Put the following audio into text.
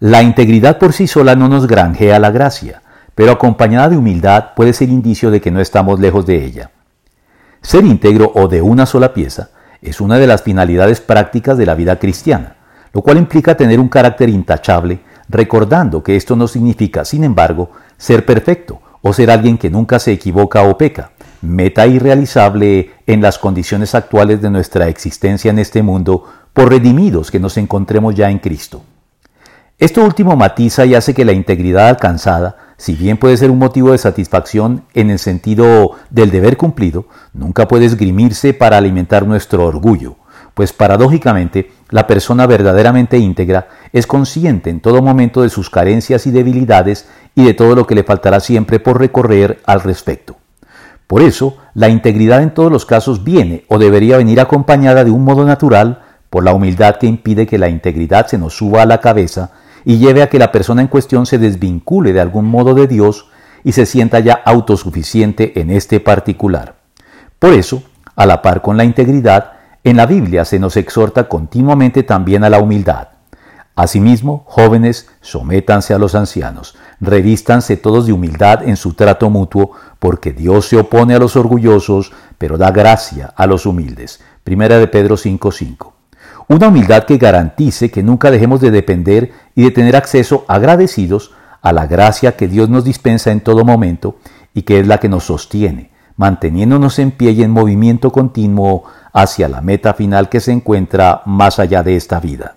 La integridad por sí sola no nos granjea la gracia, pero acompañada de humildad puede ser indicio de que no estamos lejos de ella. Ser íntegro o de una sola pieza es una de las finalidades prácticas de la vida cristiana, lo cual implica tener un carácter intachable, recordando que esto no significa, sin embargo, ser perfecto o ser alguien que nunca se equivoca o peca, meta irrealizable en las condiciones actuales de nuestra existencia en este mundo, por redimidos que nos encontremos ya en Cristo. Esto último matiza y hace que la integridad alcanzada, si bien puede ser un motivo de satisfacción en el sentido del deber cumplido, nunca puede esgrimirse para alimentar nuestro orgullo, pues paradójicamente la persona verdaderamente íntegra es consciente en todo momento de sus carencias y debilidades y de todo lo que le faltará siempre por recorrer al respecto. Por eso, la integridad en todos los casos viene o debería venir acompañada de un modo natural por la humildad que impide que la integridad se nos suba a la cabeza y lleve a que la persona en cuestión se desvincule de algún modo de Dios y se sienta ya autosuficiente en este particular. Por eso, a la par con la integridad, en la Biblia se nos exhorta continuamente también a la humildad. Asimismo, jóvenes, sométanse a los ancianos, revístanse todos de humildad en su trato mutuo, porque Dios se opone a los orgullosos, pero da gracia a los humildes. Primera de Pedro 5:5. Una humildad que garantice que nunca dejemos de depender y de tener acceso agradecidos a la gracia que Dios nos dispensa en todo momento y que es la que nos sostiene, manteniéndonos en pie y en movimiento continuo hacia la meta final que se encuentra más allá de esta vida.